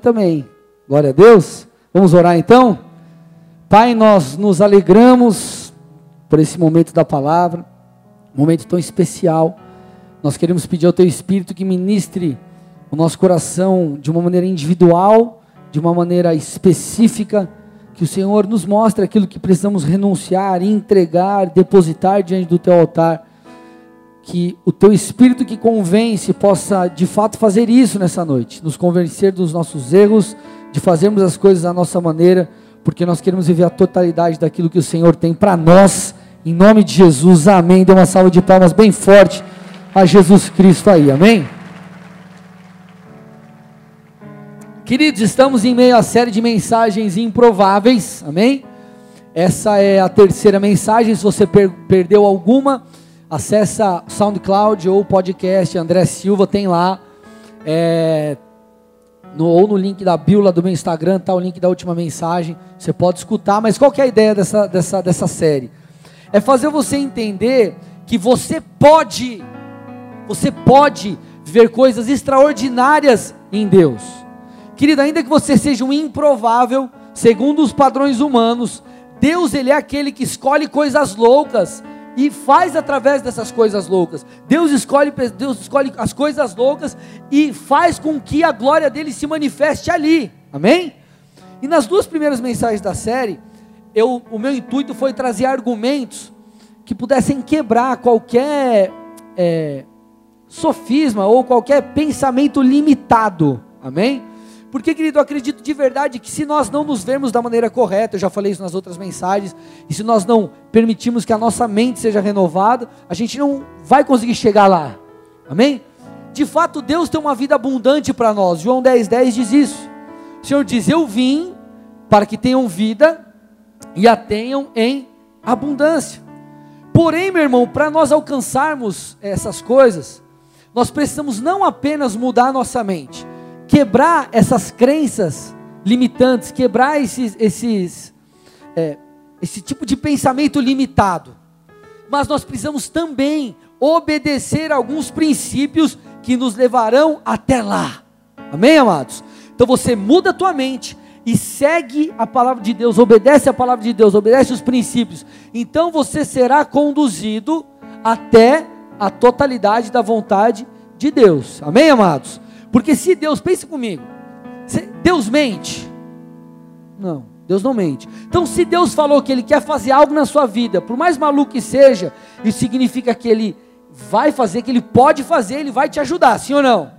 também. Glória a Deus. Vamos orar então? Pai, nós nos alegramos por esse momento da palavra, momento tão especial. Nós queremos pedir ao Teu Espírito que ministre o nosso coração de uma maneira individual, de uma maneira específica, que o Senhor nos mostre aquilo que precisamos renunciar, entregar, depositar diante do Teu altar. Que o Teu Espírito que convence possa de fato fazer isso nessa noite, nos convencer dos nossos erros, de fazermos as coisas da nossa maneira, porque nós queremos viver a totalidade daquilo que o Senhor tem para nós, em nome de Jesus, amém. Dê uma salva de palmas bem forte a Jesus Cristo aí, amém. Queridos, estamos em meio à série de mensagens improváveis, amém? Essa é a terceira mensagem. Se você per perdeu alguma, acessa SoundCloud ou podcast André Silva, tem lá. É, no, ou no link da bio do meu Instagram, está o link da última mensagem. Você pode escutar, mas qual é a ideia dessa, dessa, dessa série? É fazer você entender que você pode, você pode ver coisas extraordinárias em Deus. Querido, ainda que você seja um improvável, segundo os padrões humanos, Deus ele é aquele que escolhe coisas loucas e faz através dessas coisas loucas. Deus escolhe, Deus escolhe as coisas loucas e faz com que a glória dele se manifeste ali. Amém? E nas duas primeiras mensagens da série, eu, o meu intuito foi trazer argumentos que pudessem quebrar qualquer é, sofisma ou qualquer pensamento limitado. Amém? Porque, querido, eu acredito de verdade que se nós não nos vermos da maneira correta, eu já falei isso nas outras mensagens, e se nós não permitirmos que a nossa mente seja renovada, a gente não vai conseguir chegar lá. Amém? De fato, Deus tem uma vida abundante para nós. João 10, 10 diz isso. O Senhor diz: Eu vim para que tenham vida e a tenham em abundância. Porém, meu irmão, para nós alcançarmos essas coisas, nós precisamos não apenas mudar a nossa mente, quebrar essas crenças limitantes, quebrar esses, esses é, esse tipo de pensamento limitado. Mas nós precisamos também obedecer alguns princípios que nos levarão até lá. Amém, amados? Então você muda a tua mente e segue a palavra de Deus, obedece a palavra de Deus, obedece os princípios. Então você será conduzido até a totalidade da vontade de Deus. Amém, amados? Porque se Deus, pense comigo, Deus mente? Não, Deus não mente. Então, se Deus falou que Ele quer fazer algo na sua vida, por mais maluco que seja, isso significa que Ele vai fazer, que Ele pode fazer, Ele vai te ajudar, sim ou não?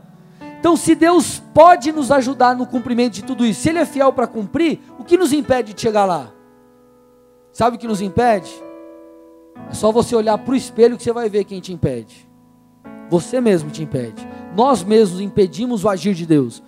Então, se Deus pode nos ajudar no cumprimento de tudo isso, se Ele é fiel para cumprir, o que nos impede de chegar lá? Sabe o que nos impede? É só você olhar para o espelho que você vai ver quem te impede. Você mesmo te impede nós mesmos impedimos o agir de Deus.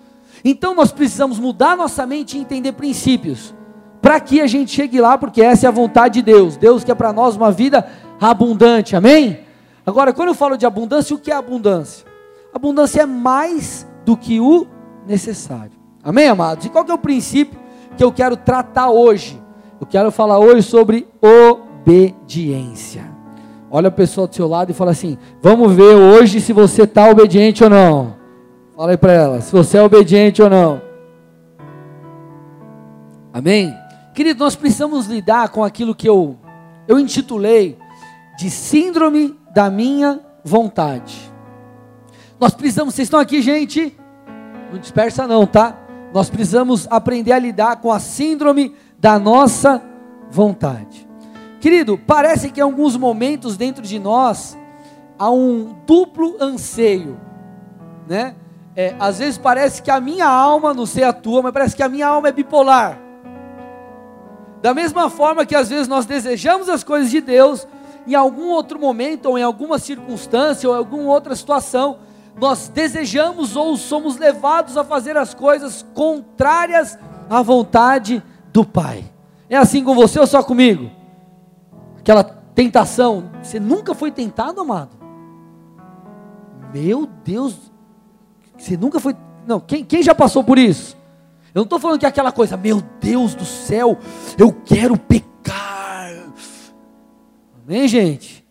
Então nós precisamos mudar nossa mente e entender princípios, para que a gente chegue lá, porque essa é a vontade de Deus. Deus quer para nós uma vida abundante, amém? Agora, quando eu falo de abundância, o que é abundância? Abundância é mais do que o necessário, amém, amados? E qual é o princípio que eu quero tratar hoje? Eu quero falar hoje sobre obediência. Olha a pessoa do seu lado e fala assim: Vamos ver hoje se você está obediente ou não. Fala aí para ela, se você é obediente ou não. Amém? Querido, nós precisamos lidar com aquilo que eu, eu intitulei de síndrome da minha vontade. Nós precisamos, vocês estão aqui, gente? Não dispersa não, tá? Nós precisamos aprender a lidar com a síndrome da nossa vontade. Querido, parece que em alguns momentos dentro de nós há um duplo anseio, né? É, às vezes parece que a minha alma, não sei a tua, mas parece que a minha alma é bipolar. Da mesma forma que às vezes nós desejamos as coisas de Deus, em algum outro momento, ou em alguma circunstância, ou em alguma outra situação, nós desejamos ou somos levados a fazer as coisas contrárias à vontade do Pai. É assim com você ou só comigo? Aquela tentação. Você nunca foi tentado, amado? Meu Deus, você nunca foi. Não, quem, quem já passou por isso? Eu não estou falando que é aquela coisa, meu Deus do céu, eu quero pecar. Amém, gente?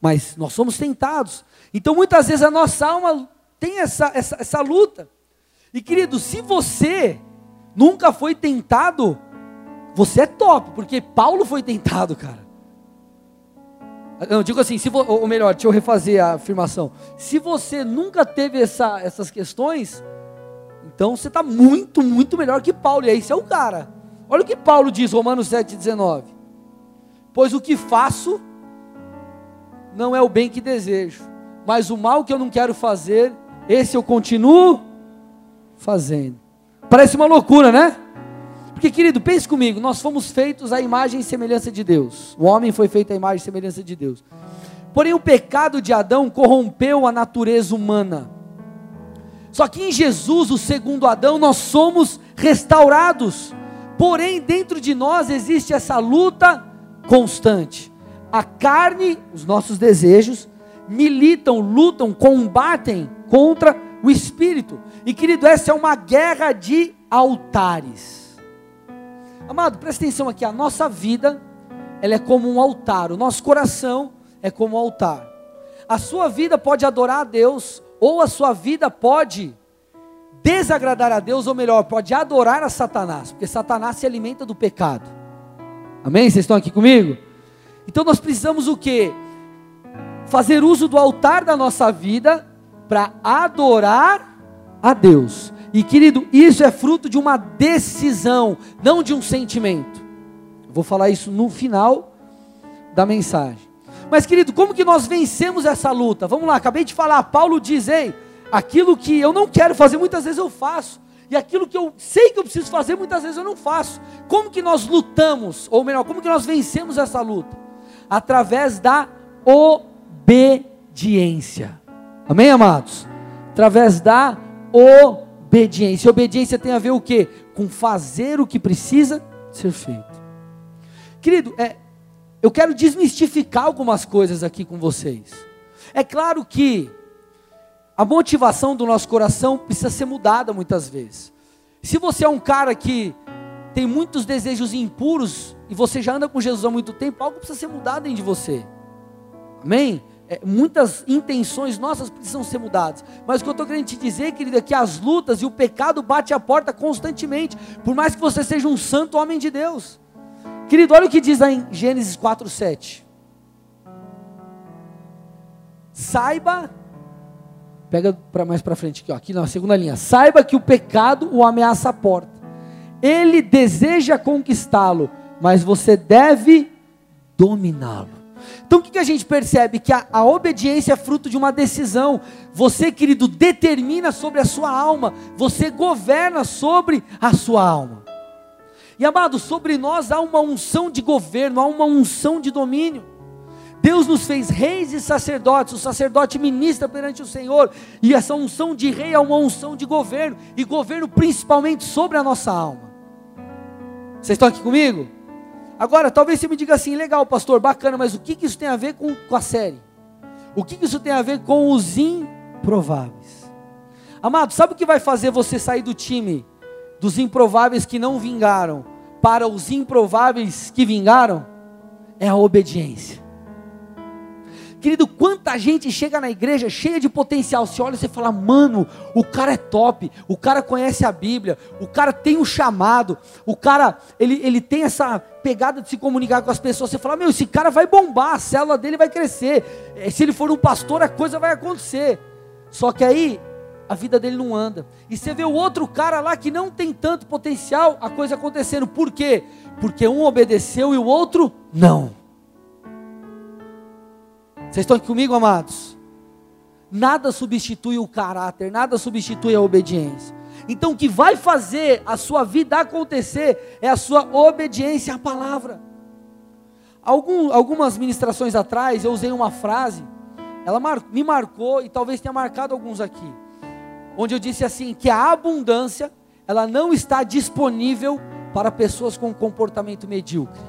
Mas nós somos tentados. Então muitas vezes a nossa alma tem essa, essa, essa luta. E querido, se você nunca foi tentado, você é top, porque Paulo foi tentado, cara. Não, digo assim, se ou melhor, deixa eu refazer a afirmação. Se você nunca teve essa, essas questões, então você está muito, muito melhor que Paulo. E aí você é o cara. Olha o que Paulo diz, Romanos 7,19. Pois o que faço não é o bem que desejo, mas o mal que eu não quero fazer, esse eu continuo fazendo. Parece uma loucura, né? Porque, querido, pense comigo, nós fomos feitos à imagem e semelhança de Deus. O homem foi feito à imagem e semelhança de Deus. Porém, o pecado de Adão corrompeu a natureza humana. Só que em Jesus, o segundo Adão, nós somos restaurados. Porém, dentro de nós existe essa luta constante. A carne, os nossos desejos, militam, lutam, combatem contra o espírito. E querido, essa é uma guerra de altares. Amado, presta atenção aqui, a nossa vida, ela é como um altar, o nosso coração é como um altar. A sua vida pode adorar a Deus, ou a sua vida pode desagradar a Deus, ou melhor, pode adorar a Satanás, porque Satanás se alimenta do pecado. Amém? Vocês estão aqui comigo? Então nós precisamos o que? Fazer uso do altar da nossa vida para adorar a Deus. E querido, isso é fruto de uma decisão, não de um sentimento. vou falar isso no final da mensagem. Mas querido, como que nós vencemos essa luta? Vamos lá, acabei de falar, Paulo diz, ei, aquilo que eu não quero fazer, muitas vezes eu faço. E aquilo que eu sei que eu preciso fazer, muitas vezes eu não faço. Como que nós lutamos? Ou melhor, como que nós vencemos essa luta? Através da obediência. Amém, amados? Através da obediência obediência. Obediência tem a ver o quê? Com fazer o que precisa ser feito. Querido, é, eu quero desmistificar algumas coisas aqui com vocês. É claro que a motivação do nosso coração precisa ser mudada muitas vezes. Se você é um cara que tem muitos desejos impuros e você já anda com Jesus há muito tempo, algo precisa ser mudado dentro de você. Amém? É, muitas intenções nossas precisam ser mudadas. Mas o que eu estou querendo te dizer, querida, é que as lutas e o pecado bate a porta constantemente, por mais que você seja um santo homem de Deus. Querido, olha o que diz lá em Gênesis 4:7. Saiba, pega para mais para frente aqui, ó, aqui na segunda linha. Saiba que o pecado o ameaça a porta. Ele deseja conquistá-lo, mas você deve dominá-lo. Então o que, que a gente percebe? Que a, a obediência é fruto de uma decisão. Você, querido, determina sobre a sua alma, você governa sobre a sua alma. E amado, sobre nós há uma unção de governo, há uma unção de domínio. Deus nos fez reis e sacerdotes, o sacerdote ministra perante o Senhor, e essa unção de rei é uma unção de governo, e governo principalmente sobre a nossa alma. Vocês estão aqui comigo? Agora, talvez você me diga assim, legal, pastor, bacana, mas o que, que isso tem a ver com, com a série? O que, que isso tem a ver com os improváveis? Amado, sabe o que vai fazer você sair do time dos improváveis que não vingaram para os improváveis que vingaram? É a obediência. Querido, quanta gente chega na igreja cheia de potencial. Você olha e você fala, mano, o cara é top, o cara conhece a Bíblia, o cara tem um chamado, o cara, ele, ele tem essa pegada de se comunicar com as pessoas. Você fala, meu, esse cara vai bombar, a célula dele vai crescer. Eh, se ele for um pastor, a coisa vai acontecer. Só que aí, a vida dele não anda. E você vê o outro cara lá que não tem tanto potencial, a coisa acontecendo. Por quê? Porque um obedeceu e o outro não. Vocês estão aqui comigo, amados? Nada substitui o caráter, nada substitui a obediência. Então, o que vai fazer a sua vida acontecer é a sua obediência à palavra. Algum, algumas ministrações atrás, eu usei uma frase, ela mar, me marcou e talvez tenha marcado alguns aqui, onde eu disse assim: que a abundância, ela não está disponível para pessoas com comportamento medíocre.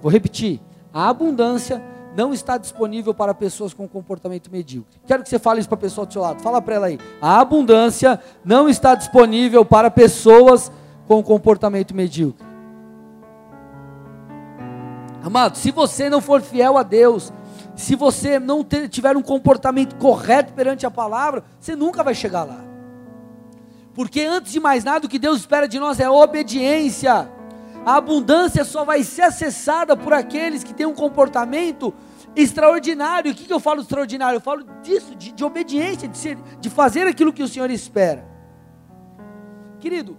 Vou repetir: a abundância não está disponível para pessoas com comportamento medíocre. Quero que você fale isso para a pessoa do seu lado. Fala para ela aí. A abundância não está disponível para pessoas com comportamento medíocre. Amado, se você não for fiel a Deus, se você não ter, tiver um comportamento correto perante a palavra, você nunca vai chegar lá. Porque antes de mais nada, o que Deus espera de nós é obediência. A abundância só vai ser acessada por aqueles que têm um comportamento extraordinário. O que, que eu falo extraordinário? Eu falo disso, de, de obediência, de, ser, de fazer aquilo que o Senhor espera. Querido,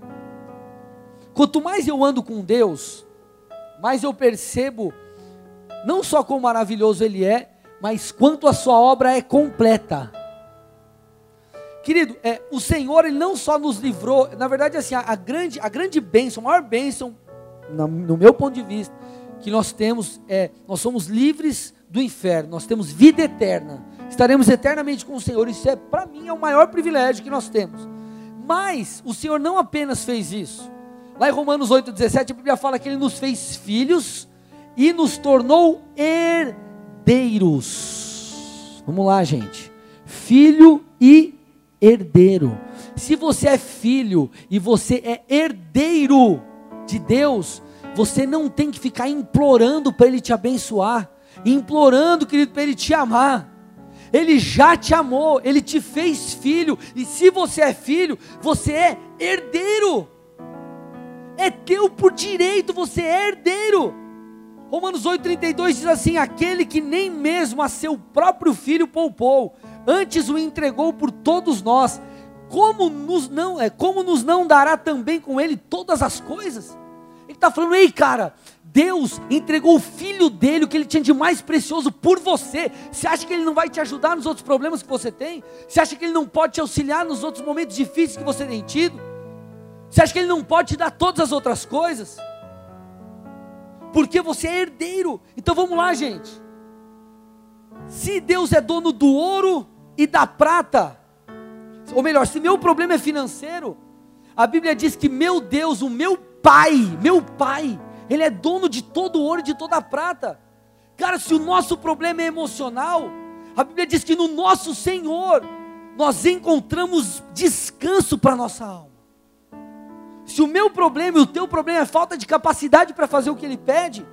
quanto mais eu ando com Deus, mais eu percebo, não só quão maravilhoso Ele é, mas quanto a Sua obra é completa. Querido, é, o Senhor ele não só nos livrou, na verdade assim, a, a grande, a grande bênção, a maior bênção, no, no meu ponto de vista, que nós temos é, nós somos livres do inferno, nós temos vida eterna, estaremos eternamente com o Senhor, isso é, para mim, é o maior privilégio que nós temos. Mas, o Senhor não apenas fez isso, lá em Romanos 8,17, a Bíblia fala que Ele nos fez filhos e nos tornou herdeiros. Vamos lá, gente. Filho e herdeiro. Se você é filho e você é herdeiro de Deus, você não tem que ficar implorando para Ele te abençoar, implorando, querido, para Ele te amar. Ele já te amou, Ele te fez filho, e se você é filho, você é herdeiro, é teu por direito, você é herdeiro. Romanos 8,32 diz assim: Aquele que nem mesmo a seu próprio filho poupou, antes o entregou por todos nós, como nos não é, como nos não dará também com ele todas as coisas? Ele está falando, ei cara, Deus entregou o filho dele, o que ele tinha de mais precioso por você. Você acha que ele não vai te ajudar nos outros problemas que você tem? Você acha que ele não pode te auxiliar nos outros momentos difíceis que você tem tido? Você acha que ele não pode te dar todas as outras coisas? Porque você é herdeiro. Então vamos lá, gente. Se Deus é dono do ouro, e da prata. Ou melhor, se meu problema é financeiro, a Bíblia diz que meu Deus, o meu Pai, meu Pai, Ele é dono de todo o ouro e de toda a prata. Cara, se o nosso problema é emocional, a Bíblia diz que no nosso Senhor nós encontramos descanso para nossa alma. Se o meu problema e o teu problema é falta de capacidade para fazer o que Ele pede,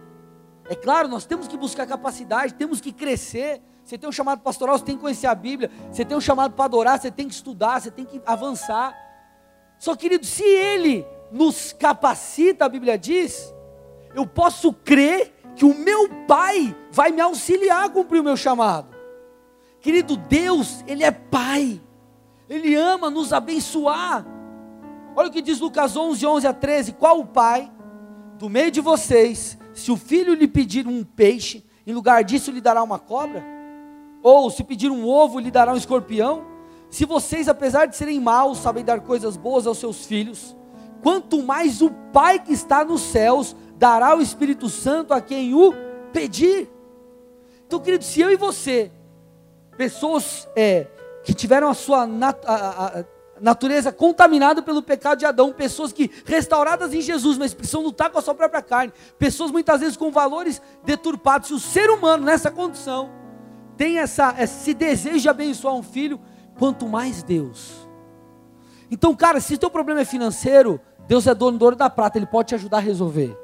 é claro, nós temos que buscar capacidade, temos que crescer, você tem um chamado pastoral, você tem que conhecer a Bíblia. Você tem um chamado para adorar, você tem que estudar, você tem que avançar. Só querido, se Ele nos capacita, a Bíblia diz, eu posso crer que o meu Pai vai me auxiliar a cumprir o meu chamado. Querido, Deus, Ele é Pai, Ele ama nos abençoar. Olha o que diz Lucas 11, 11 a 13: Qual o Pai do meio de vocês, se o filho lhe pedir um peixe, em lugar disso lhe dará uma cobra? Ou se pedir um ovo, lhe dará um escorpião? Se vocês, apesar de serem maus, sabem dar coisas boas aos seus filhos, quanto mais o Pai que está nos céus dará o Espírito Santo a quem o pedir. Então, querido, se eu e você, pessoas é, que tiveram a sua nat a, a, natureza contaminada pelo pecado de Adão, pessoas que restauradas em Jesus, mas precisam lutar com a sua própria carne, pessoas muitas vezes com valores deturpados. Se o ser humano nessa condição tem essa, esse desejo de abençoar um filho, quanto mais Deus. Então, cara, se o teu problema é financeiro, Deus é dono do ouro da prata, Ele pode te ajudar a resolver.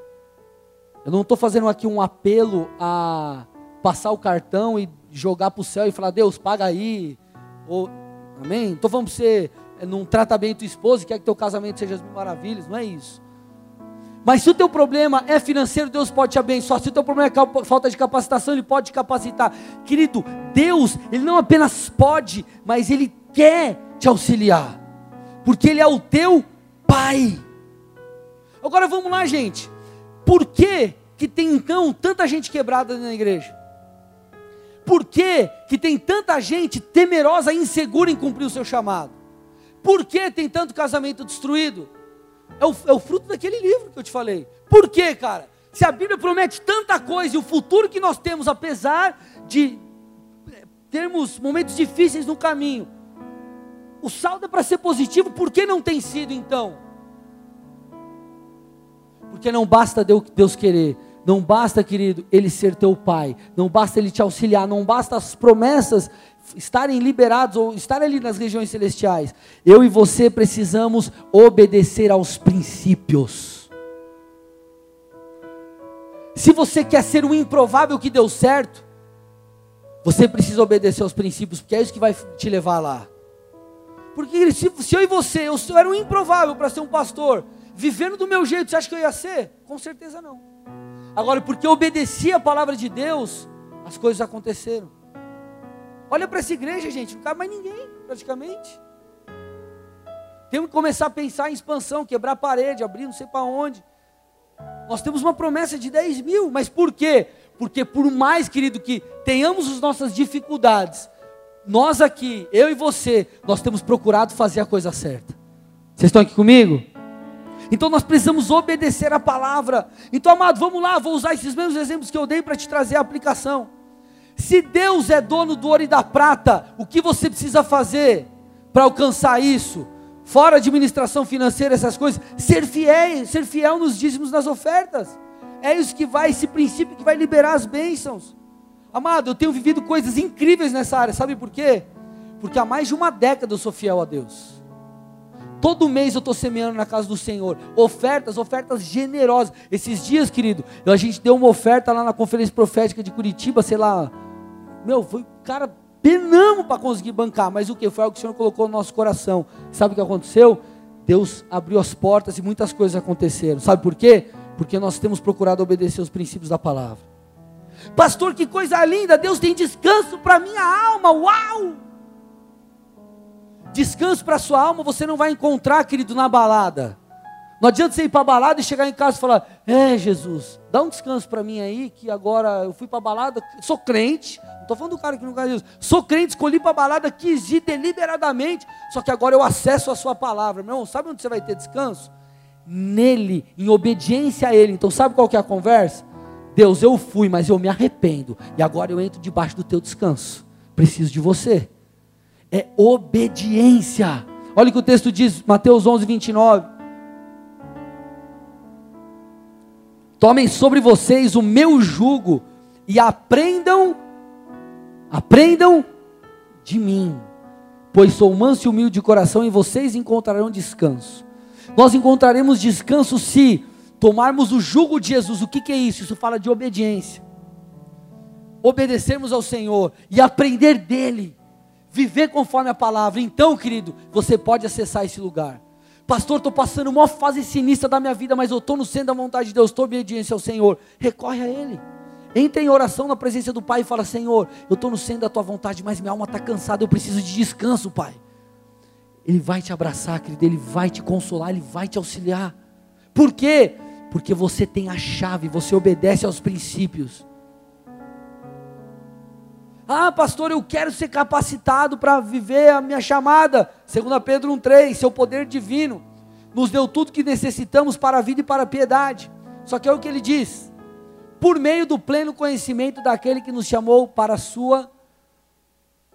Eu não estou fazendo aqui um apelo a passar o cartão e jogar para o céu e falar, Deus, paga aí. Ou, amém? Estou falando para você é, num tratamento esposo, quer que teu casamento seja as maravilhas, não é isso. Mas se o teu problema é financeiro, Deus pode te abençoar. Se o teu problema é falta de capacitação, Ele pode te capacitar. Querido, Deus, Ele não apenas pode, mas Ele quer te auxiliar. Porque Ele é o teu Pai. Agora vamos lá, gente. Por que, que tem então tanta gente quebrada na igreja? Por que, que tem tanta gente temerosa e insegura em cumprir o seu chamado? Por que tem tanto casamento destruído? É o, é o fruto daquele livro que eu te falei. Por quê, cara? Se a Bíblia promete tanta coisa e o futuro que nós temos, apesar de é, termos momentos difíceis no caminho, o saldo é para ser positivo, por que não tem sido então? Porque não basta Deus querer, não basta, querido, Ele ser teu pai, não basta Ele te auxiliar, não basta as promessas estarem liberados ou estar ali nas regiões celestiais, eu e você precisamos obedecer aos princípios. Se você quer ser o improvável que deu certo, você precisa obedecer aos princípios, porque é isso que vai te levar lá. Porque se, se eu e você, eu, eu era um improvável para ser um pastor, vivendo do meu jeito, você acha que eu ia ser? Com certeza não. Agora, porque eu obedeci a palavra de Deus, as coisas aconteceram. Olha para essa igreja, gente, não cabe mais ninguém, praticamente. Temos que começar a pensar em expansão, quebrar a parede, abrir não sei para onde. Nós temos uma promessa de 10 mil, mas por quê? Porque por mais, querido, que tenhamos as nossas dificuldades, nós aqui, eu e você, nós temos procurado fazer a coisa certa. Vocês estão aqui comigo? Então nós precisamos obedecer a palavra. Então, amado, vamos lá, vou usar esses mesmos exemplos que eu dei para te trazer a aplicação. Se Deus é dono do ouro e da prata, o que você precisa fazer para alcançar isso? Fora administração financeira, essas coisas, ser fiel, ser fiel nos dízimos nas ofertas. É isso que vai, esse princípio que vai liberar as bênçãos. Amado, eu tenho vivido coisas incríveis nessa área, sabe por quê? Porque há mais de uma década eu sou fiel a Deus. Todo mês eu estou semeando na casa do Senhor. Ofertas, ofertas generosas. Esses dias, querido, a gente deu uma oferta lá na conferência profética de Curitiba, sei lá. Meu, foi, cara, penamos para conseguir bancar. Mas o que? Foi algo que o Senhor colocou no nosso coração. Sabe o que aconteceu? Deus abriu as portas e muitas coisas aconteceram. Sabe por quê? Porque nós temos procurado obedecer os princípios da palavra. Pastor, que coisa linda! Deus tem descanso para minha alma. Uau! Descanso para sua alma você não vai encontrar, querido, na balada. Não adianta você ir para a balada e chegar em casa e falar: É, Jesus, dá um descanso para mim aí, que agora eu fui para a balada, sou crente, não estou falando do cara que não conhece Jesus, sou crente, escolhi para a balada, quis ir deliberadamente, só que agora eu acesso a Sua palavra. Meu irmão, sabe onde você vai ter descanso? Nele, em obediência a Ele. Então, sabe qual que é a conversa? Deus, eu fui, mas eu me arrependo, e agora eu entro debaixo do teu descanso. Preciso de você é obediência. Olha o que o texto diz, Mateus 11, 29. Tomem sobre vocês o meu jugo e aprendam, aprendam de mim, pois sou manso e humilde de coração e vocês encontrarão descanso. Nós encontraremos descanso se tomarmos o jugo de Jesus. O que, que é isso? Isso fala de obediência. Obedecermos ao Senhor e aprender dele viver conforme a palavra. Então, querido, você pode acessar esse lugar. Pastor, estou passando uma fase sinistra da minha vida, mas eu estou no centro da vontade de Deus, estou obediência ao Senhor. Recorre a Ele. Entre em oração na presença do Pai e fala: Senhor, eu estou no centro da tua vontade, mas minha alma está cansada, eu preciso de descanso, Pai. Ele vai te abraçar, querido, Ele vai te consolar, Ele vai te auxiliar. Por quê? Porque você tem a chave, você obedece aos princípios. Ah, pastor, eu quero ser capacitado para viver a minha chamada. 2 Pedro 1,3, seu poder divino nos deu tudo que necessitamos para a vida e para a piedade. Só que é o que ele diz: por meio do pleno conhecimento daquele que nos chamou para a sua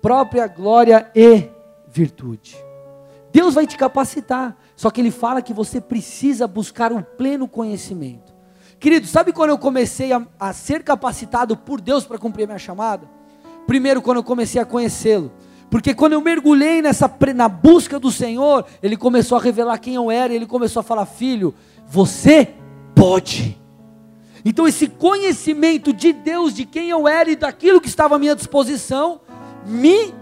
própria glória e virtude. Deus vai te capacitar, só que ele fala que você precisa buscar o pleno conhecimento. Querido, sabe quando eu comecei a, a ser capacitado por Deus para cumprir minha chamada? Primeiro, quando eu comecei a conhecê-lo. Porque quando eu mergulhei nessa na busca do Senhor, ele começou a revelar quem eu era, ele começou a falar: "Filho, você pode". Então esse conhecimento de Deus, de quem eu era e daquilo que estava à minha disposição, me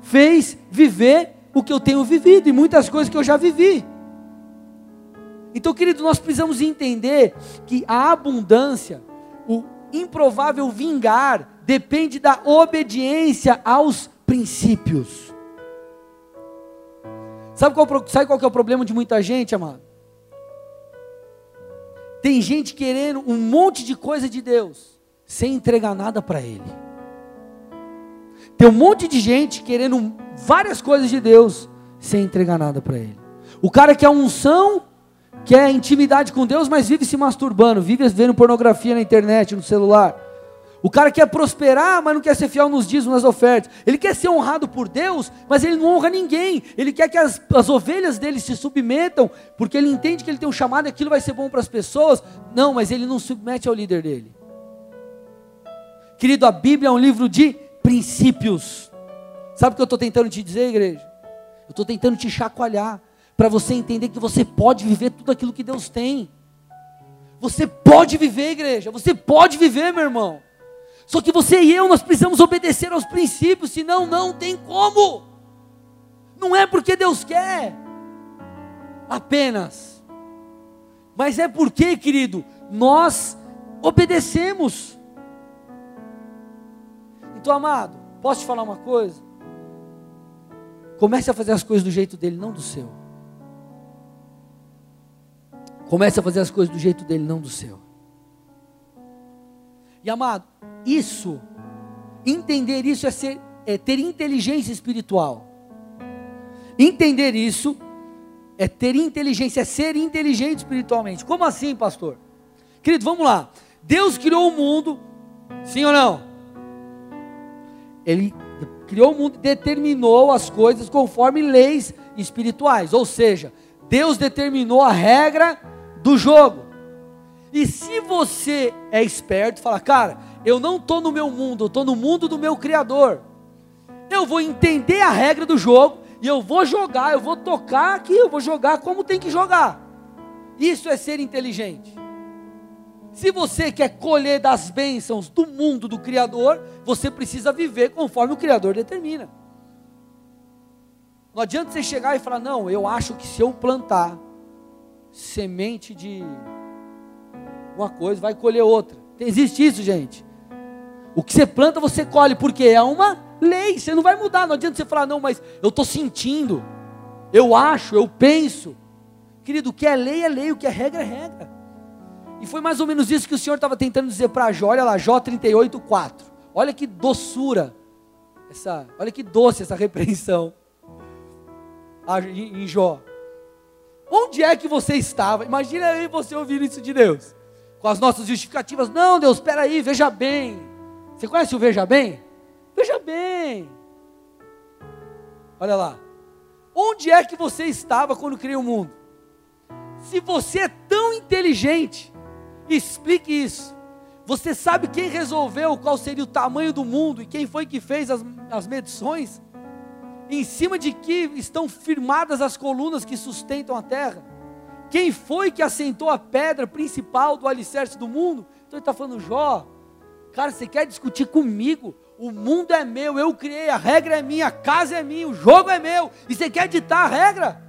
fez viver o que eu tenho vivido e muitas coisas que eu já vivi. Então, querido, nós precisamos entender que a abundância, o improvável vingar, depende da obediência aos princípios. Sabe qual, sabe qual que é o problema de muita gente, amado? Tem gente querendo um monte de coisa de Deus, sem entregar nada para Ele. Tem um monte de gente querendo várias coisas de Deus, sem entregar nada para Ele. O cara quer unção, quer intimidade com Deus, mas vive se masturbando, vive vendo pornografia na internet, no celular. O cara quer prosperar, mas não quer ser fiel nos dízimos, nas ofertas. Ele quer ser honrado por Deus, mas ele não honra ninguém. Ele quer que as, as ovelhas dele se submetam, porque ele entende que ele tem um chamado e aquilo vai ser bom para as pessoas. Não, mas ele não submete ao líder dele. Querido, a Bíblia é um livro de princípios. Sabe o que eu estou tentando te dizer, igreja? Eu estou tentando te chacoalhar, para você entender que você pode viver tudo aquilo que Deus tem. Você pode viver, igreja. Você pode viver, meu irmão. Só que você e eu, nós precisamos obedecer aos princípios, senão não tem como. Não é porque Deus quer, apenas, mas é porque, querido, nós obedecemos. Então, amado, posso te falar uma coisa? Comece a fazer as coisas do jeito dele, não do seu. Comece a fazer as coisas do jeito dele, não do seu. E amado, isso, entender isso é, ser, é ter inteligência espiritual. Entender isso é ter inteligência, é ser inteligente espiritualmente. Como assim, pastor? Querido, vamos lá. Deus criou o mundo, sim ou não? Ele criou o mundo e determinou as coisas conforme leis espirituais. Ou seja, Deus determinou a regra do jogo. E se você é esperto, fala, cara, eu não estou no meu mundo, eu estou no mundo do meu Criador. Eu vou entender a regra do jogo e eu vou jogar, eu vou tocar aqui, eu vou jogar como tem que jogar. Isso é ser inteligente. Se você quer colher das bênçãos do mundo do Criador, você precisa viver conforme o Criador determina. Não adianta você chegar e falar, não, eu acho que se eu plantar semente de uma coisa, vai colher outra. Existe isso, gente. O que você planta, você colhe, porque é uma lei, você não vai mudar. Não adianta você falar, não, mas eu estou sentindo, eu acho, eu penso. Querido, o que é lei é lei, o que é regra é regra. E foi mais ou menos isso que o Senhor estava tentando dizer para Jó, olha lá, Jó 38, 4. Olha que doçura, essa, olha que doce essa repreensão em Jó. Onde é que você estava? Imagina aí você ouvir isso de Deus. Com as nossas justificativas. Não, Deus, espera aí, veja bem. Você conhece o veja bem? Veja bem. Olha lá. Onde é que você estava quando criou o mundo? Se você é tão inteligente, Explique isso. Você sabe quem resolveu qual seria o tamanho do mundo e quem foi que fez as, as medições? Em cima de que estão firmadas as colunas que sustentam a terra? Quem foi que assentou a pedra principal do alicerce do mundo? Então ele está falando, Jó, cara, você quer discutir comigo? O mundo é meu, eu criei, a regra é minha, a casa é minha, o jogo é meu, e você quer ditar a regra?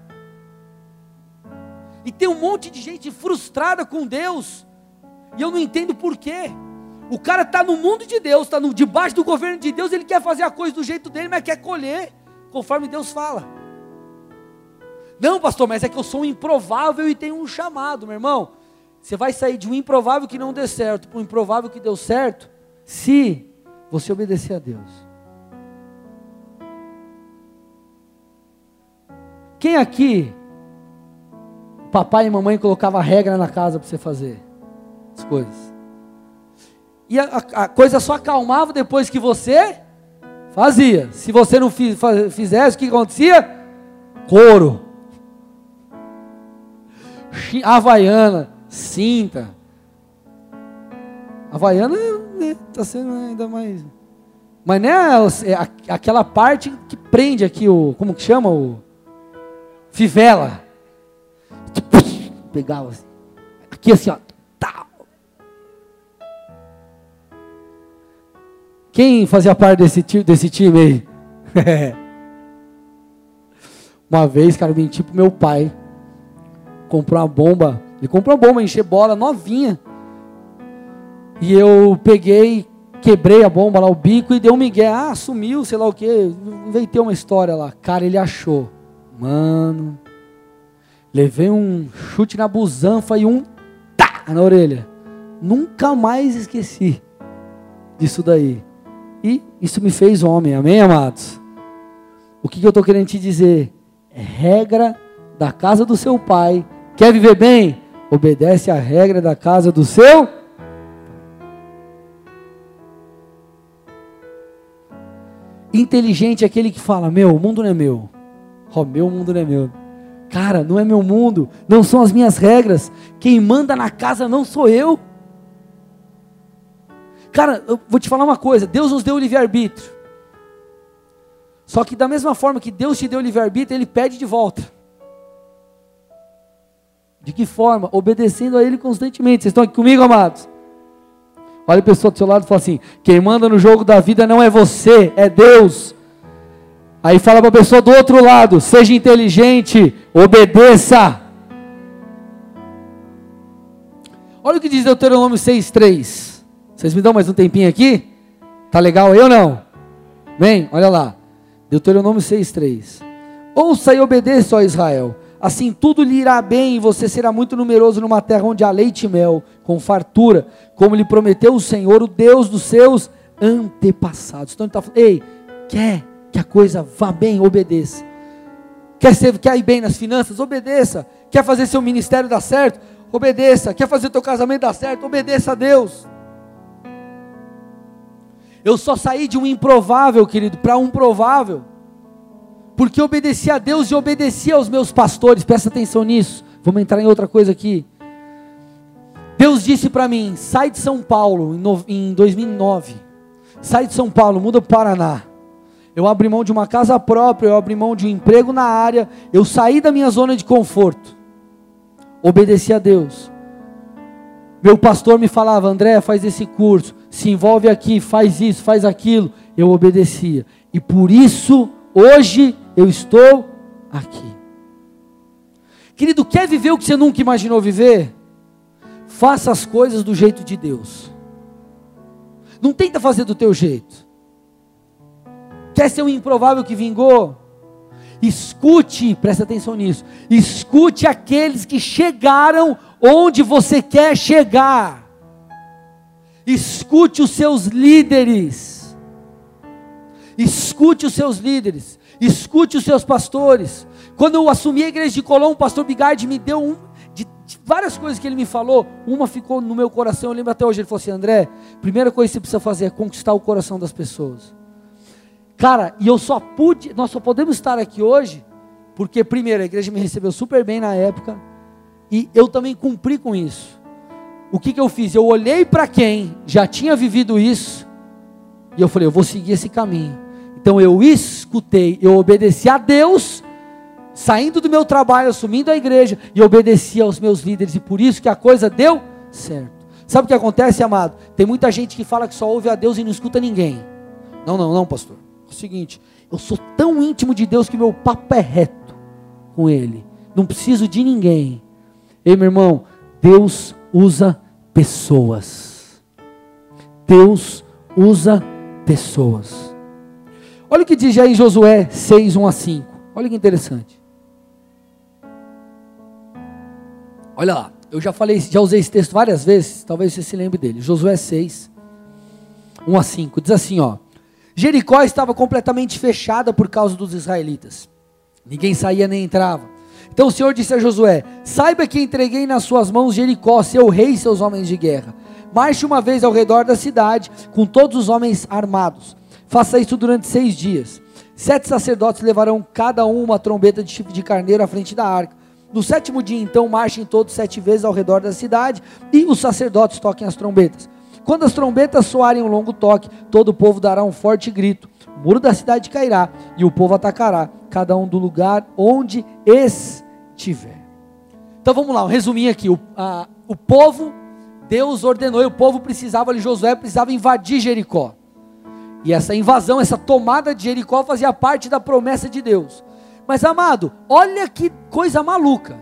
E tem um monte de gente frustrada com Deus, e eu não entendo por quê. O cara está no mundo de Deus, está debaixo do governo de Deus, ele quer fazer a coisa do jeito dele, mas quer colher conforme Deus fala. Não, pastor, mas é que eu sou um improvável e tenho um chamado, meu irmão. Você vai sair de um improvável que não dê certo para um improvável que deu certo, se você obedecer a Deus. Quem aqui, papai e mamãe colocava regra na casa para você fazer? as coisas. E a, a, coisa só acalmava depois que você fazia. Se você não fizesse, o que acontecia? Couro. Havaiana, cinta. Havaiana está né, tá sendo ainda mais. Mas não é, é aquela parte que prende aqui o. Como que chama? O. Fivela. Pegava assim. Aqui assim, ó. Quem fazia parte desse, desse time aí? uma vez, cara, eu menti pro meu pai. Comprou uma bomba. Ele comprou uma bomba, encher bola novinha. E eu peguei, quebrei a bomba lá, o bico, e deu um migué. Ah, sumiu, sei lá o que. Inventei uma história lá. Cara, ele achou. Mano. Levei um chute na busanfa e um tá na orelha. Nunca mais esqueci disso daí. E isso me fez homem, amém, amados? O que, que eu estou querendo te dizer? É regra da casa do seu pai. Quer viver bem? Obedece à regra da casa do seu. Inteligente é aquele que fala: Meu, o mundo não é meu. Ó, oh, meu mundo não é meu. Cara, não é meu mundo, não são as minhas regras. Quem manda na casa não sou eu. Cara, eu vou te falar uma coisa: Deus nos deu o livre-arbítrio. Só que da mesma forma que Deus te deu o livre-arbítrio, Ele pede de volta. De que forma? Obedecendo a Ele constantemente. Vocês estão aqui comigo, amados? Olha a pessoa do seu lado e fala assim: quem manda no jogo da vida não é você, é Deus. Aí fala para a pessoa do outro lado: seja inteligente, obedeça. Olha o que diz Deuteronômio 6,3. Vocês me dão mais um tempinho aqui? Tá legal aí ou não? Bem, olha lá. Deuteronômio 6,3. Ouça e obedeça, ó Israel. Assim tudo lhe irá bem e você será muito numeroso numa terra onde há leite e mel, com fartura, como lhe prometeu o Senhor, o Deus dos seus antepassados. Então ele está falando, ei, quer que a coisa vá bem, obedeça. Quer, ser, quer ir bem nas finanças? Obedeça. Quer fazer seu ministério dar certo? Obedeça. Quer fazer teu casamento dar certo? Obedeça a Deus. Eu só saí de um improvável, querido, para um provável porque obedeci a Deus e obedeci aos meus pastores, presta atenção nisso. Vamos entrar em outra coisa aqui. Deus disse para mim: sai de São Paulo em 2009, sai de São Paulo, muda para o Paraná. Eu abri mão de uma casa própria, eu abri mão de um emprego na área, eu saí da minha zona de conforto, obedeci a Deus. Meu pastor me falava: André, faz esse curso, se envolve aqui, faz isso, faz aquilo. Eu obedecia, e por isso, hoje, eu estou aqui. Querido, quer viver o que você nunca imaginou viver? Faça as coisas do jeito de Deus. Não tenta fazer do teu jeito. Quer ser um improvável que vingou? Escute, presta atenção nisso. Escute aqueles que chegaram onde você quer chegar. Escute os seus líderes. Escute os seus líderes escute os seus pastores. Quando eu assumi a igreja de Colombo, o pastor Bigard me deu um, de, de, várias coisas que ele me falou, uma ficou no meu coração, eu lembro até hoje, ele falou assim, André, primeira coisa que você precisa fazer é conquistar o coração das pessoas. Cara, e eu só pude, nós só podemos estar aqui hoje, porque primeiro, a igreja me recebeu super bem na época, e eu também cumpri com isso. O que, que eu fiz? Eu olhei para quem já tinha vivido isso, e eu falei, eu vou seguir esse caminho. Então eu escutei, eu obedeci a Deus, saindo do meu trabalho, assumindo a igreja, e obedeci aos meus líderes, e por isso que a coisa deu certo. Sabe o que acontece, amado? Tem muita gente que fala que só ouve a Deus e não escuta ninguém. Não, não, não, pastor. É o seguinte, eu sou tão íntimo de Deus que meu papo é reto com Ele. Não preciso de ninguém. Ei, meu irmão, Deus usa pessoas. Deus usa pessoas. Olha o que diz em Josué 6, 1 a 5. Olha que interessante. Olha lá, eu já falei, já usei esse texto várias vezes, talvez você se lembre dele. Josué 6, 1 a 5. Diz assim, ó. Jericó estava completamente fechada por causa dos israelitas. Ninguém saía nem entrava. Então o Senhor disse a Josué: Saiba que entreguei nas suas mãos Jericó, seu rei e seus homens de guerra. Marche uma vez ao redor da cidade, com todos os homens armados. Faça isso durante seis dias. Sete sacerdotes levarão cada um uma trombeta de chifre de carneiro à frente da arca. No sétimo dia, então, marchem todos sete vezes ao redor da cidade e os sacerdotes toquem as trombetas. Quando as trombetas soarem um longo toque, todo o povo dará um forte grito. O muro da cidade cairá e o povo atacará, cada um do lugar onde estiver. Então vamos lá, um resuminho aqui. O, a, o povo, Deus ordenou, e o povo precisava, Josué precisava invadir Jericó. E essa invasão, essa tomada de Jericó fazia parte da promessa de Deus. Mas amado, olha que coisa maluca.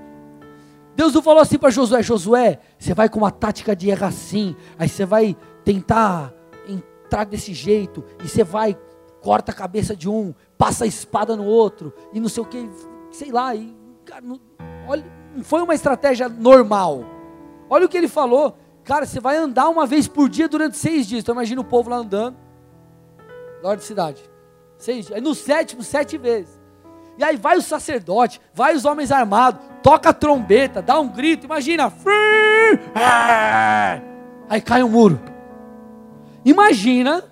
Deus não falou assim para Josué: Josué, você vai com uma tática de errar assim, aí você vai tentar entrar desse jeito, e você vai, corta a cabeça de um, passa a espada no outro, e não sei o que, sei lá. E, cara, não, olha, não foi uma estratégia normal. Olha o que ele falou, cara, você vai andar uma vez por dia durante seis dias. Então imagina o povo lá andando da de cidade. Seis. Aí no sétimo, sete vezes. E aí vai o sacerdote, vai os homens armados, toca a trombeta, dá um grito, imagina. Aí cai um muro. Imagina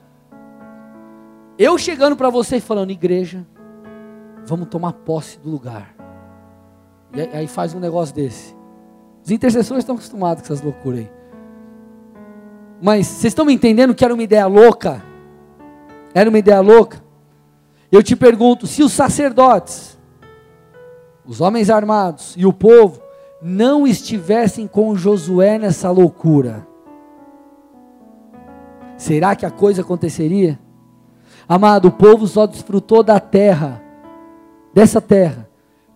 eu chegando para você e falando, igreja, vamos tomar posse do lugar. E aí faz um negócio desse. Os intercessores estão acostumados com essas loucuras aí. Mas vocês estão me entendendo que era uma ideia louca? Era uma ideia louca? Eu te pergunto: se os sacerdotes, os homens armados e o povo não estivessem com Josué nessa loucura, será que a coisa aconteceria? Amado, o povo só desfrutou da terra, dessa terra,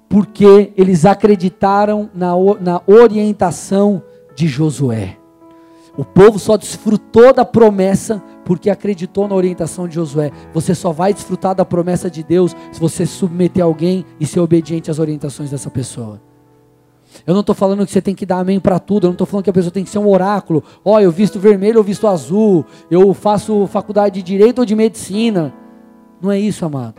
porque eles acreditaram na, na orientação de Josué. O povo só desfrutou da promessa porque acreditou na orientação de Josué. Você só vai desfrutar da promessa de Deus se você submeter alguém e ser obediente às orientações dessa pessoa. Eu não estou falando que você tem que dar amém para tudo, eu não estou falando que a pessoa tem que ser um oráculo. Ó, oh, eu visto vermelho ou visto azul, eu faço faculdade de direito ou de medicina. Não é isso, amado.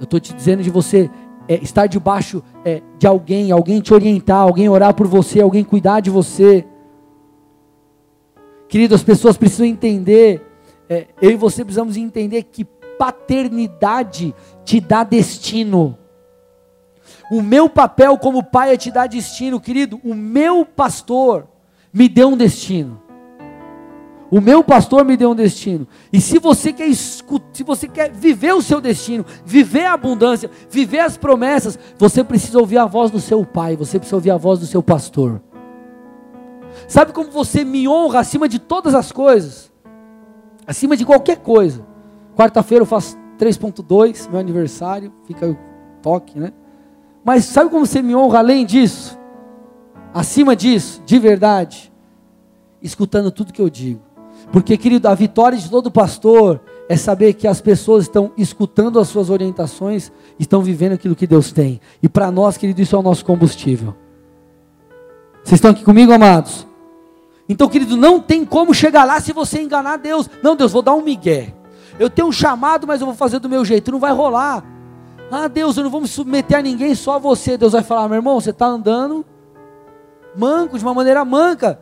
Eu estou te dizendo de você é, estar debaixo é, de alguém, alguém te orientar, alguém orar por você, alguém cuidar de você. Querido, as pessoas precisam entender, é, eu e você precisamos entender que paternidade te dá destino. O meu papel como pai é te dar destino, querido. O meu pastor me deu um destino. O meu pastor me deu um destino. E se você quer se você quer viver o seu destino, viver a abundância, viver as promessas, você precisa ouvir a voz do seu pai, você precisa ouvir a voz do seu pastor. Sabe como você me honra acima de todas as coisas? Acima de qualquer coisa. Quarta-feira eu faço 3.2, meu aniversário, fica o toque, né? Mas sabe como você me honra além disso? Acima disso, de verdade, escutando tudo que eu digo. Porque, querido, a vitória de todo pastor é saber que as pessoas estão escutando as suas orientações, estão vivendo aquilo que Deus tem. E para nós, querido, isso é o nosso combustível. Vocês estão aqui comigo, amados? Então, querido, não tem como chegar lá se você enganar Deus. Não, Deus, vou dar um migué. Eu tenho um chamado, mas eu vou fazer do meu jeito. Não vai rolar. Ah, Deus, eu não vou me submeter a ninguém, só a você. Deus vai falar, meu irmão, você está andando manco, de uma maneira manca.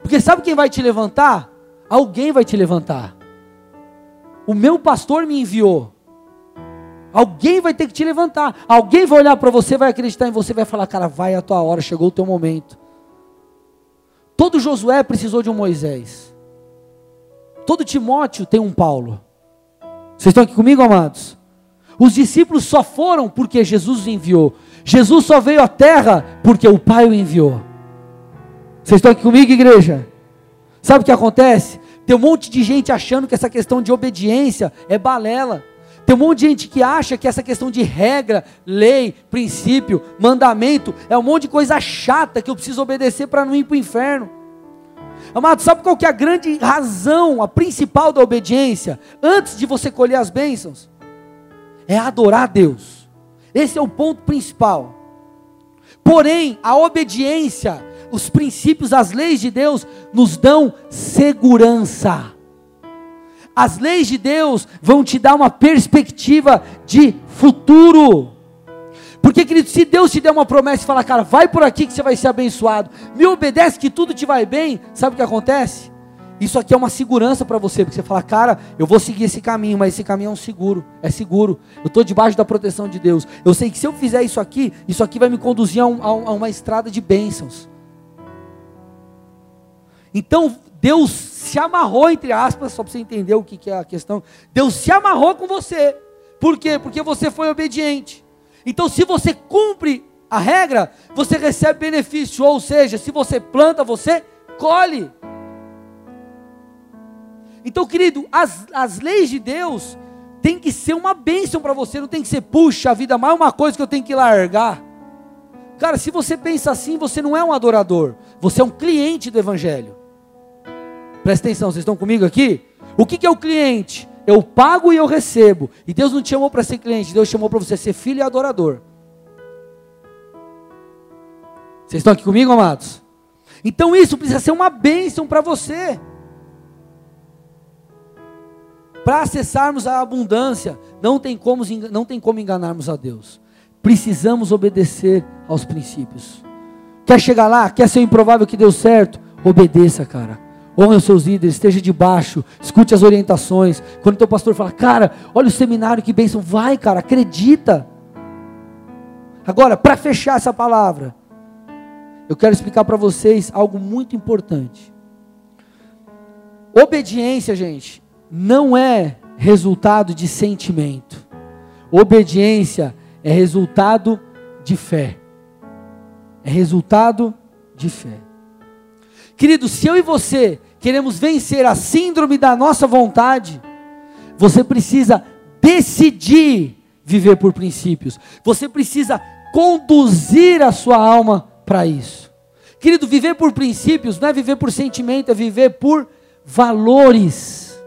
Porque sabe quem vai te levantar? Alguém vai te levantar. O meu pastor me enviou. Alguém vai ter que te levantar. Alguém vai olhar para você, vai acreditar em você, vai falar, cara, vai a tua hora, chegou o teu momento. Todo Josué precisou de um Moisés. Todo Timóteo tem um Paulo. Vocês estão aqui comigo, amados? Os discípulos só foram porque Jesus os enviou. Jesus só veio à terra porque o Pai o enviou. Vocês estão aqui comigo, igreja? Sabe o que acontece? Tem um monte de gente achando que essa questão de obediência é balela. Tem um monte de gente que acha que essa questão de regra, lei, princípio, mandamento é um monte de coisa chata que eu preciso obedecer para não ir para o inferno. Amado, sabe qual que é a grande razão, a principal da obediência? Antes de você colher as bênçãos, é adorar a Deus. Esse é o ponto principal. Porém, a obediência, os princípios, as leis de Deus nos dão segurança. As leis de Deus vão te dar uma perspectiva de futuro. Porque, querido, se Deus te der uma promessa e falar, cara, vai por aqui que você vai ser abençoado, me obedece que tudo te vai bem, sabe o que acontece? Isso aqui é uma segurança para você, porque você fala, cara, eu vou seguir esse caminho, mas esse caminho é um seguro, é seguro. Eu estou debaixo da proteção de Deus. Eu sei que se eu fizer isso aqui, isso aqui vai me conduzir a, um, a uma estrada de bênçãos. Então, Deus se amarrou, entre aspas, só para você entender o que, que é a questão. Deus se amarrou com você. Por quê? Porque você foi obediente. Então, se você cumpre a regra, você recebe benefício. Ou seja, se você planta, você colhe. Então, querido, as, as leis de Deus tem que ser uma bênção para você, não tem que ser, puxa a vida, mais uma coisa que eu tenho que largar. Cara, se você pensa assim, você não é um adorador, você é um cliente do Evangelho. Presta atenção, vocês estão comigo aqui? O que, que é o cliente? Eu pago e eu recebo. E Deus não te chamou para ser cliente, Deus chamou para você ser filho e adorador. Vocês estão aqui comigo, amados? Então isso precisa ser uma bênção para você. Para acessarmos a abundância, não tem, como, não tem como enganarmos a Deus. Precisamos obedecer aos princípios. Quer chegar lá? Quer ser improvável que deu certo? Obedeça, cara. Honre os seus líderes, esteja debaixo, escute as orientações. Quando o teu pastor fala, cara, olha o seminário, que bênção, vai, cara, acredita. Agora, para fechar essa palavra, eu quero explicar para vocês algo muito importante. Obediência, gente, não é resultado de sentimento. Obediência é resultado de fé. É resultado de fé. Querido, se eu e você queremos vencer a síndrome da nossa vontade, você precisa decidir viver por princípios. Você precisa conduzir a sua alma para isso. Querido, viver por princípios não é viver por sentimento, é viver por valores.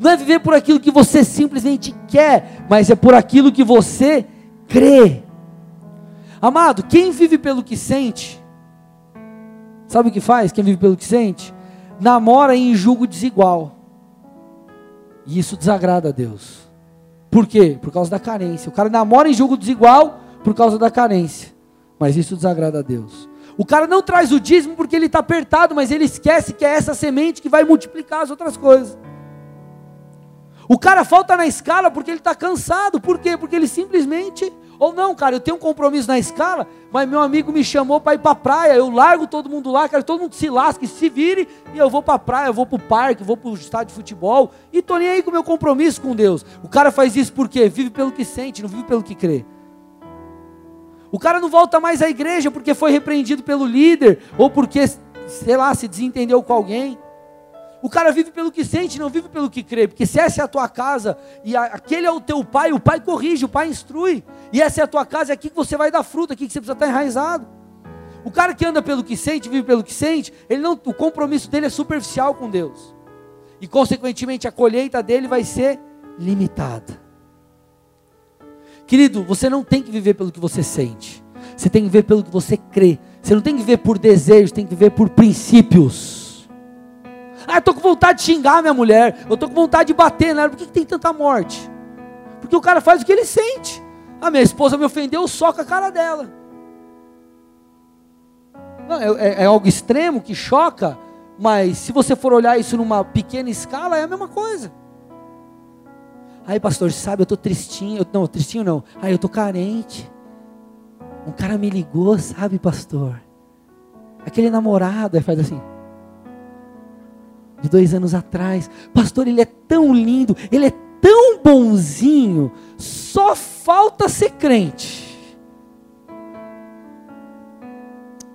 Não é viver por aquilo que você simplesmente quer, mas é por aquilo que você crê. Amado, quem vive pelo que sente, sabe o que faz? Quem vive pelo que sente? Namora em julgo desigual. E isso desagrada a Deus. Por quê? Por causa da carência. O cara namora em julgo desigual por causa da carência. Mas isso desagrada a Deus. O cara não traz o dízimo porque ele está apertado, mas ele esquece que é essa semente que vai multiplicar as outras coisas. O cara falta na escala porque ele está cansado. Por quê? Porque ele simplesmente. Ou não, cara, eu tenho um compromisso na escala, mas meu amigo me chamou para ir para a praia. Eu largo todo mundo lá, quero todo mundo se lasque, se vire, e eu vou para a praia, eu vou para o parque, vou para o estádio de futebol, e estou nem aí com o meu compromisso com Deus. O cara faz isso porque vive pelo que sente, não vive pelo que crê. O cara não volta mais à igreja porque foi repreendido pelo líder, ou porque, sei lá, se desentendeu com alguém. O cara vive pelo que sente, não vive pelo que crê. Porque se essa é a tua casa e aquele é o teu pai, o pai corrige, o pai instrui. E essa é a tua casa, é aqui que você vai dar fruta, aqui que você precisa estar enraizado. O cara que anda pelo que sente, vive pelo que sente, ele não, o compromisso dele é superficial com Deus. E consequentemente a colheita dele vai ser limitada. Querido, você não tem que viver pelo que você sente. Você tem que viver pelo que você crê. Você não tem que viver por desejos, tem que viver por princípios. Eu estou com vontade de xingar minha mulher. Eu estou com vontade de bater nela. Por que, tem tanta morte? Porque o cara faz o que ele sente. A minha esposa me ofendeu, soca a cara dela. Não, é, é, é algo extremo que choca, mas se você for olhar isso numa pequena escala, é a mesma coisa. Aí, pastor, sabe, eu tô tristinho. Não, tristinho não. Aí, eu tô carente. Um cara me ligou, sabe, pastor? Aquele namorado, aí faz assim. De dois anos atrás. Pastor, ele é tão lindo, ele é tão bonzinho. Só falta ser crente.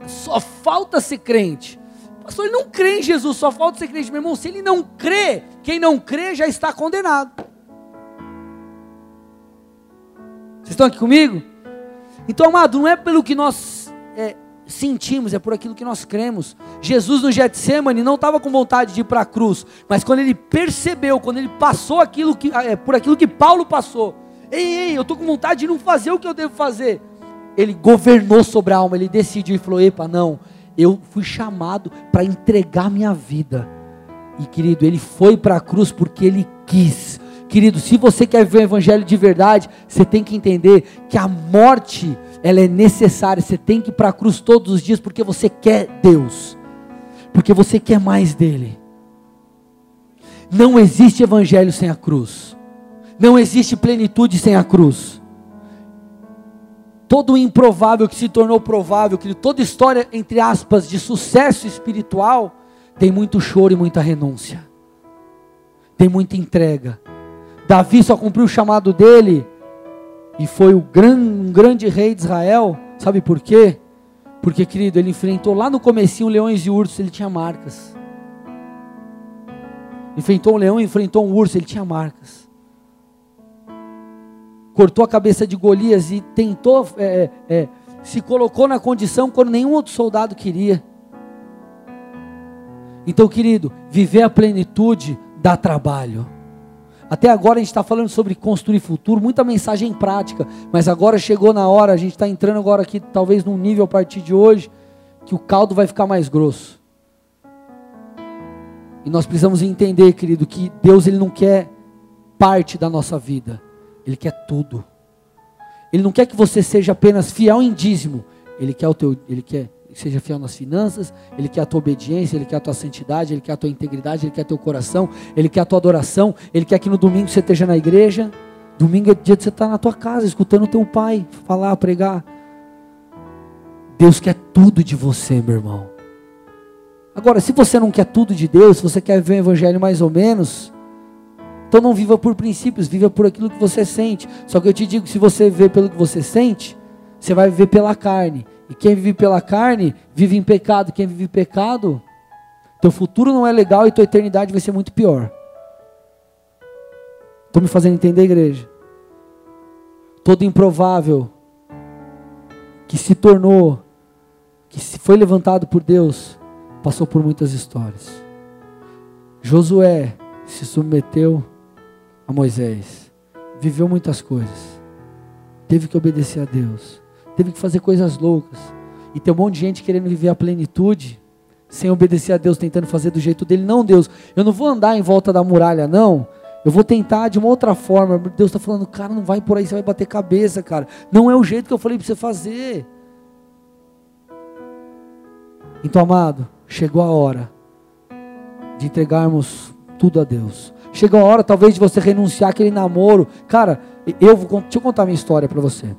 Só falta ser crente. Pastor, ele não crê em Jesus, só falta ser crente. Meu irmão, se ele não crê, quem não crê já está condenado. Vocês estão aqui comigo? Então, amado, não é pelo que nós sentimos, é por aquilo que nós cremos. Jesus no Getsemane não estava com vontade de ir para a cruz, mas quando ele percebeu, quando ele passou aquilo que, é, por aquilo que Paulo passou, ei, ei, eu estou com vontade de não fazer o que eu devo fazer. Ele governou sobre a alma, ele decidiu e falou: epa, não, eu fui chamado para entregar minha vida. E querido, ele foi para a cruz porque ele quis, Querido, se você quer ver o evangelho de verdade, você tem que entender que a morte, ela é necessária. Você tem que ir para a cruz todos os dias porque você quer Deus. Porque você quer mais dele. Não existe evangelho sem a cruz. Não existe plenitude sem a cruz. Todo o improvável que se tornou provável, que toda história entre aspas de sucesso espiritual tem muito choro e muita renúncia. Tem muita entrega Davi só cumpriu o chamado dele e foi o gran, um grande rei de Israel. Sabe por quê? Porque, querido, ele enfrentou lá no comecinho leões e ursos, ele tinha marcas. Enfrentou um leão, enfrentou um urso, ele tinha marcas. Cortou a cabeça de Golias e tentou, é, é, é se colocou na condição quando nenhum outro soldado queria. Então, querido, viver a plenitude dá trabalho. Até agora a gente está falando sobre construir futuro, muita mensagem prática, mas agora chegou na hora, a gente está entrando agora aqui, talvez num nível a partir de hoje, que o caldo vai ficar mais grosso. E nós precisamos entender, querido, que Deus ele não quer parte da nossa vida, Ele quer tudo. Ele não quer que você seja apenas fiel em dízimo, Ele quer o teu, Ele quer seja fiel nas finanças, Ele quer a tua obediência, Ele quer a tua santidade, Ele quer a tua integridade, Ele quer teu coração, Ele quer a tua adoração, Ele quer que no domingo você esteja na igreja, domingo é dia de você estar na tua casa, escutando o teu pai falar, pregar. Deus quer tudo de você, meu irmão. Agora, se você não quer tudo de Deus, se você quer ver o evangelho mais ou menos, então não viva por princípios, viva por aquilo que você sente. Só que eu te digo, se você vê pelo que você sente, você vai viver pela carne. E quem vive pela carne, vive em pecado. Quem vive em pecado, teu futuro não é legal e tua eternidade vai ser muito pior. Estou me fazendo entender, igreja? Todo improvável que se tornou, que se foi levantado por Deus, passou por muitas histórias. Josué se submeteu a Moisés, viveu muitas coisas, teve que obedecer a Deus, teve que fazer coisas loucas, e tem um monte de gente querendo viver a plenitude, sem obedecer a Deus, tentando fazer do jeito dele. Não, Deus, eu não vou andar em volta da muralha, não. Eu vou tentar de uma outra forma. Deus está falando, cara, não vai por aí, você vai bater cabeça, cara. Não é o jeito que eu falei para você fazer. Então, amado, chegou a hora de entregarmos tudo a Deus. Chegou a hora, talvez, de você renunciar aquele namoro. Cara, eu vou, deixa eu contar minha história para você.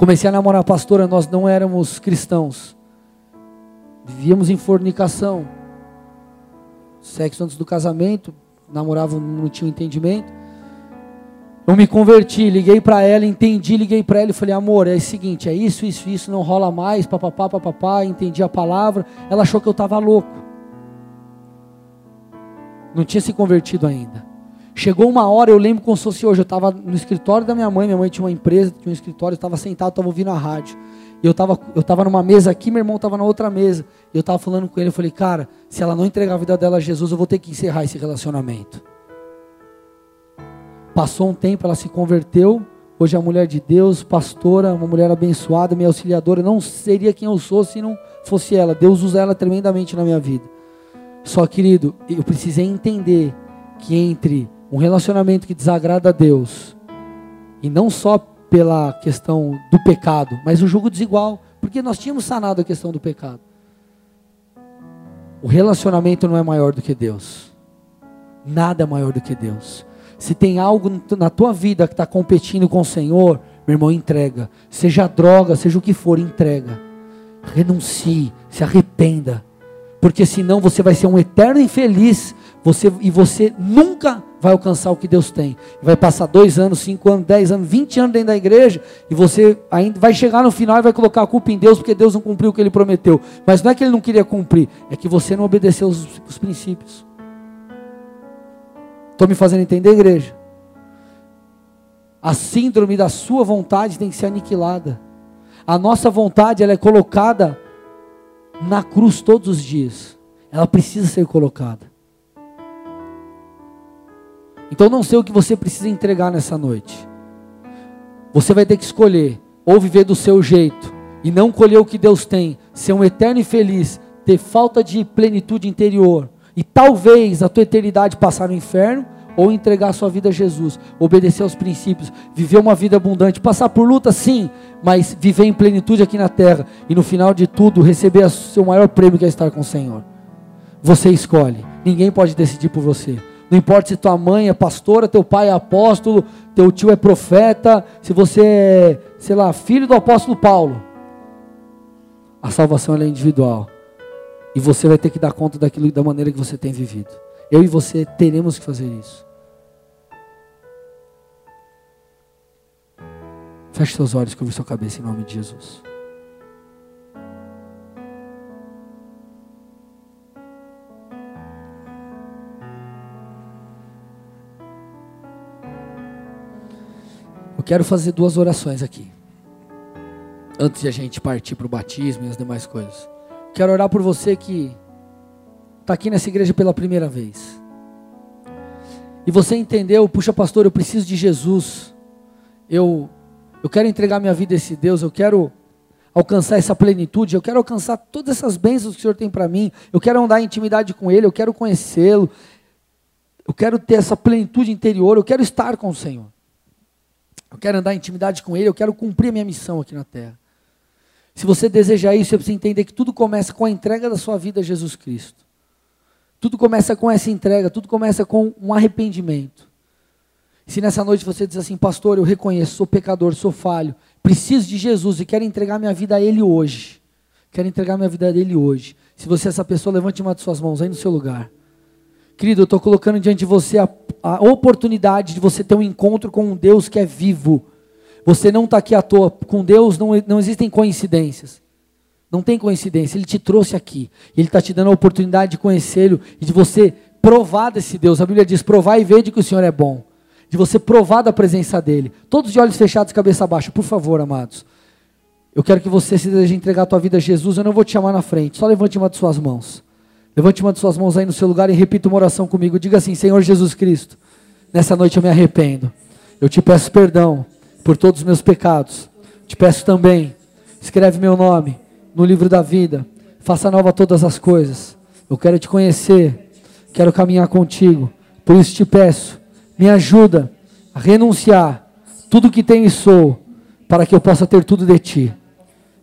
Comecei a namorar a pastora, nós não éramos cristãos. Vivíamos em fornicação. Sexo antes do casamento, namorava, não tinha entendimento. Eu me converti, liguei para ela, entendi, liguei para ela e falei: "Amor, é o seguinte, é isso, isso, isso, não rola mais, papapá, papapá", entendi a palavra. Ela achou que eu estava louco. Não tinha se convertido ainda. Chegou uma hora, eu lembro como se fosse hoje, eu estava no escritório da minha mãe, minha mãe tinha uma empresa, tinha um escritório, eu estava sentado, estava ouvindo a rádio. E eu estava eu tava numa mesa aqui, meu irmão estava na outra mesa. E eu estava falando com ele, eu falei, cara, se ela não entregar a vida dela a Jesus, eu vou ter que encerrar esse relacionamento. Passou um tempo, ela se converteu. Hoje é a mulher de Deus, pastora, uma mulher abençoada, minha auxiliadora. não seria quem eu sou se não fosse ela. Deus usa ela tremendamente na minha vida. Só, querido, eu precisei entender que entre um relacionamento que desagrada a Deus, e não só pela questão do pecado, mas o jogo desigual, porque nós tínhamos sanado a questão do pecado. O relacionamento não é maior do que Deus. Nada é maior do que Deus. Se tem algo na tua vida que está competindo com o Senhor, meu irmão, entrega. Seja droga, seja o que for, entrega. Renuncie, se arrependa. Porque senão você vai ser um eterno infeliz você, e você nunca vai alcançar o que Deus tem. Vai passar dois anos, cinco anos, dez anos, vinte anos dentro da igreja, e você ainda vai chegar no final e vai colocar a culpa em Deus, porque Deus não cumpriu o que ele prometeu. Mas não é que ele não queria cumprir, é que você não obedeceu os, os princípios. Estou me fazendo entender, igreja? A síndrome da sua vontade tem que ser aniquilada. A nossa vontade ela é colocada na cruz todos os dias. Ela precisa ser colocada. Então não sei o que você precisa entregar nessa noite. Você vai ter que escolher ou viver do seu jeito e não colher o que Deus tem, ser um eterno infeliz, ter falta de plenitude interior e talvez a tua eternidade passar no inferno ou entregar a sua vida a Jesus, obedecer aos princípios, viver uma vida abundante, passar por luta sim, mas viver em plenitude aqui na terra e no final de tudo receber o seu maior prêmio que é estar com o Senhor. Você escolhe, ninguém pode decidir por você. Não importa se tua mãe é pastora, teu pai é apóstolo, teu tio é profeta, se você é, sei lá, filho do apóstolo Paulo. A salvação é individual. E você vai ter que dar conta daquilo da maneira que você tem vivido. Eu e você teremos que fazer isso. Feche seus olhos, curve sua cabeça em nome de Jesus. Eu quero fazer duas orações aqui. Antes de a gente partir para o batismo e as demais coisas. Quero orar por você que está aqui nessa igreja pela primeira vez. E você entendeu, puxa pastor, eu preciso de Jesus. Eu eu quero entregar minha vida a esse Deus, eu quero alcançar essa plenitude, eu quero alcançar todas essas bênçãos que o Senhor tem para mim. Eu quero andar em intimidade com ele, eu quero conhecê-lo. Eu quero ter essa plenitude interior, eu quero estar com o Senhor. Eu quero andar em intimidade com Ele, eu quero cumprir a minha missão aqui na terra. Se você desejar isso, você precisa entender que tudo começa com a entrega da sua vida a Jesus Cristo. Tudo começa com essa entrega, tudo começa com um arrependimento. Se nessa noite você diz assim, pastor, eu reconheço, sou pecador, sou falho, preciso de Jesus e quero entregar minha vida a Ele hoje. Quero entregar minha vida a Ele hoje. Se você é essa pessoa, levante uma de suas mãos aí no seu lugar. Querido, eu estou colocando diante de você a, a, oportunidade de você ter um encontro com um Deus que é vivo. Você não está aqui à toa. Com Deus não, não existem coincidências. Não tem coincidência. Ele te trouxe aqui. Ele está te dando a oportunidade de conhecê-lo e de você provar desse Deus. A Bíblia diz: provar e ver de que o Senhor é bom. de você provar da presença dEle. Todos de olhos fechados, cabeça baixa, por favor, amados. Eu quero que você se deseje entregar a tua vida a Jesus, eu não vou te chamar na frente, só levante uma de suas mãos. Levante uma de suas mãos aí no seu lugar e repita uma oração comigo. Diga assim: Senhor Jesus Cristo, nessa noite eu me arrependo. Eu te peço perdão por todos os meus pecados. Te peço também, escreve meu nome no livro da vida. Faça nova todas as coisas. Eu quero te conhecer, quero caminhar contigo. Por isso te peço, me ajuda a renunciar tudo que tenho e sou, para que eu possa ter tudo de ti.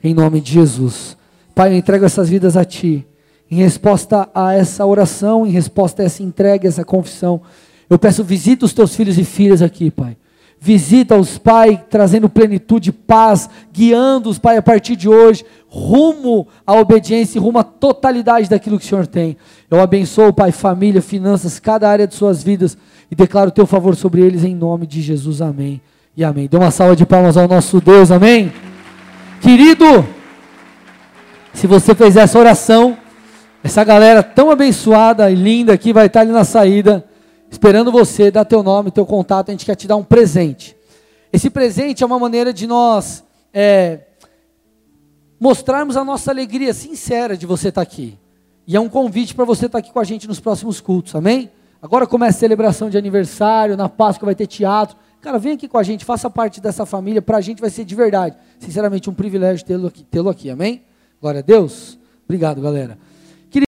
Em nome de Jesus. Pai, eu entrego essas vidas a ti. Em resposta a essa oração, em resposta a essa entrega, essa confissão, eu peço visita os teus filhos e filhas aqui, Pai. Visita-os, Pai, trazendo plenitude, paz, guiando-os, Pai, a partir de hoje, rumo à obediência, rumo à totalidade daquilo que o Senhor tem. Eu abençoo, Pai, família, finanças, cada área de suas vidas e declaro o teu favor sobre eles em nome de Jesus. Amém e amém. Dê uma salva de palmas ao nosso Deus, amém. Querido, se você fez essa oração, essa galera tão abençoada e linda aqui vai estar ali na saída esperando você, dar teu nome, teu contato, a gente quer te dar um presente. Esse presente é uma maneira de nós é, mostrarmos a nossa alegria sincera de você estar aqui. E é um convite para você estar aqui com a gente nos próximos cultos, amém? Agora começa a celebração de aniversário, na Páscoa vai ter teatro. Cara, vem aqui com a gente, faça parte dessa família, para a gente vai ser de verdade. Sinceramente, um privilégio tê-lo aqui, tê aqui, amém? Glória a Deus. Obrigado, galera.